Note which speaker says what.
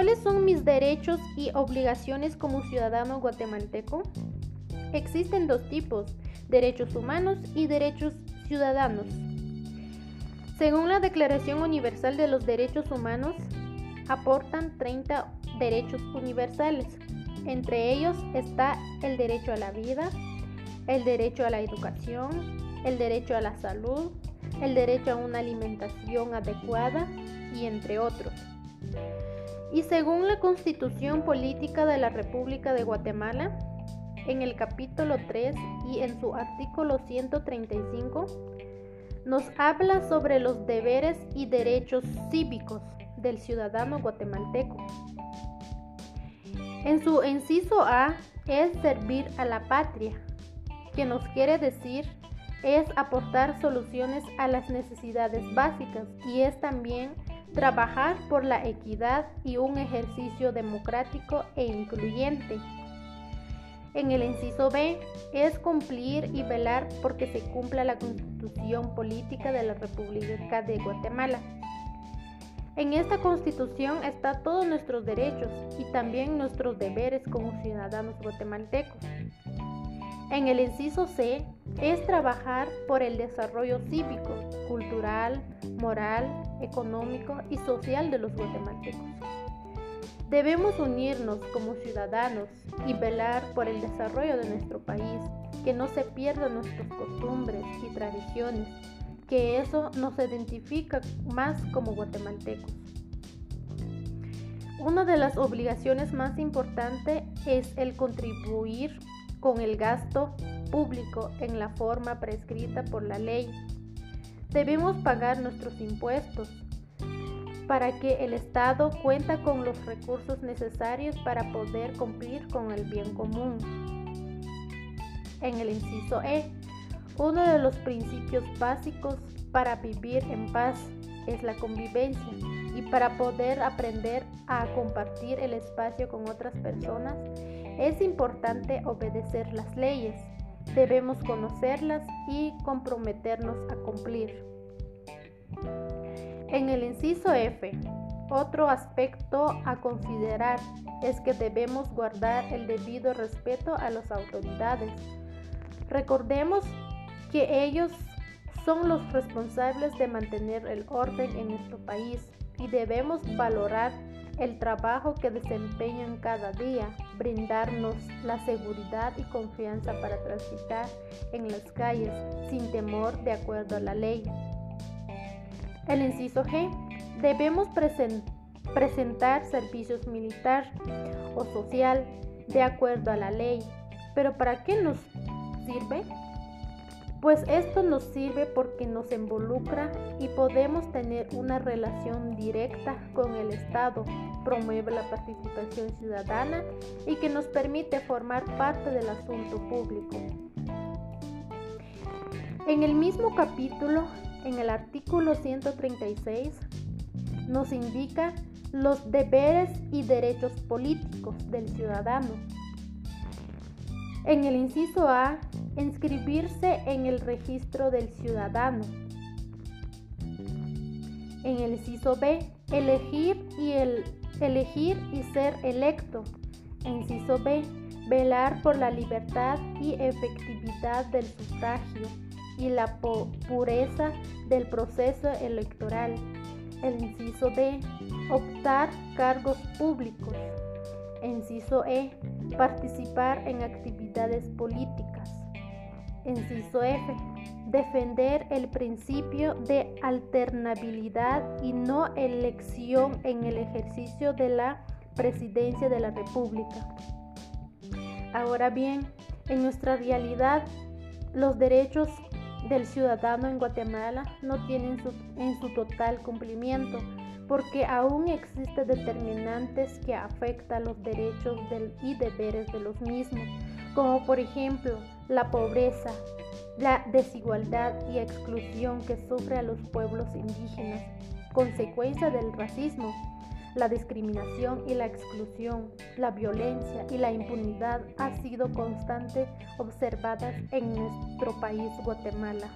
Speaker 1: ¿Cuáles son mis derechos y obligaciones como ciudadano guatemalteco? Existen dos tipos, derechos humanos y derechos ciudadanos. Según la Declaración Universal de los Derechos Humanos, aportan 30 derechos universales. Entre ellos está el derecho a la vida, el derecho a la educación, el derecho a la salud, el derecho a una alimentación adecuada y entre otros. Y según la Constitución Política de la República de Guatemala, en el capítulo 3 y en su artículo 135, nos habla sobre los deberes y derechos cívicos del ciudadano guatemalteco. En su inciso A es servir a la patria, que nos quiere decir es aportar soluciones a las necesidades básicas y es también trabajar por la equidad y un ejercicio democrático e incluyente. En el inciso B es cumplir y velar porque se cumpla la constitución política de la República de Guatemala. En esta constitución están todos nuestros derechos y también nuestros deberes como ciudadanos guatemaltecos. En el inciso C es trabajar por el desarrollo cívico, cultural, moral, económico y social de los guatemaltecos. Debemos unirnos como ciudadanos y velar por el desarrollo de nuestro país, que no se pierdan nuestras costumbres y tradiciones, que eso nos identifica más como guatemaltecos. Una de las obligaciones más importantes es el contribuir con el gasto público en la forma prescrita por la ley. Debemos pagar nuestros impuestos para que el Estado cuenta con los recursos necesarios para poder cumplir con el bien común. En el inciso E, uno de los principios básicos para vivir en paz es la convivencia y para poder aprender a compartir el espacio con otras personas es importante obedecer las leyes. Debemos conocerlas y comprometernos a cumplir. En el inciso F, otro aspecto a considerar es que debemos guardar el debido respeto a las autoridades. Recordemos que ellos son los responsables de mantener el orden en nuestro país y debemos valorar el trabajo que desempeñan cada día, brindarnos la seguridad y confianza para transitar en las calles sin temor de acuerdo a la ley. El inciso G. Debemos presentar servicios militar o social de acuerdo a la ley. ¿Pero para qué nos sirve? pues esto nos sirve porque nos involucra y podemos tener una relación directa con el Estado, promueve la participación ciudadana y que nos permite formar parte del asunto público. En el mismo capítulo, en el artículo 136, nos indica los deberes y derechos políticos del ciudadano. En el inciso A inscribirse en el registro del ciudadano. En el inciso B, elegir y, el, elegir y ser electo. Inciso B, velar por la libertad y efectividad del sufragio y la pureza del proceso electoral. El inciso D, optar cargos públicos. Inciso E, participar en actividades políticas. Inciso F. Defender el principio de alternabilidad y no elección en el ejercicio de la presidencia de la República. Ahora bien, en nuestra realidad, los derechos del ciudadano en Guatemala no tienen en su total cumplimiento porque aún existen determinantes que afectan los derechos y deberes de los mismos, como por ejemplo la pobreza, la desigualdad y exclusión que sufre a los pueblos indígenas, consecuencia del racismo, la discriminación y la exclusión, la violencia y la impunidad ha sido constante observadas en nuestro país Guatemala.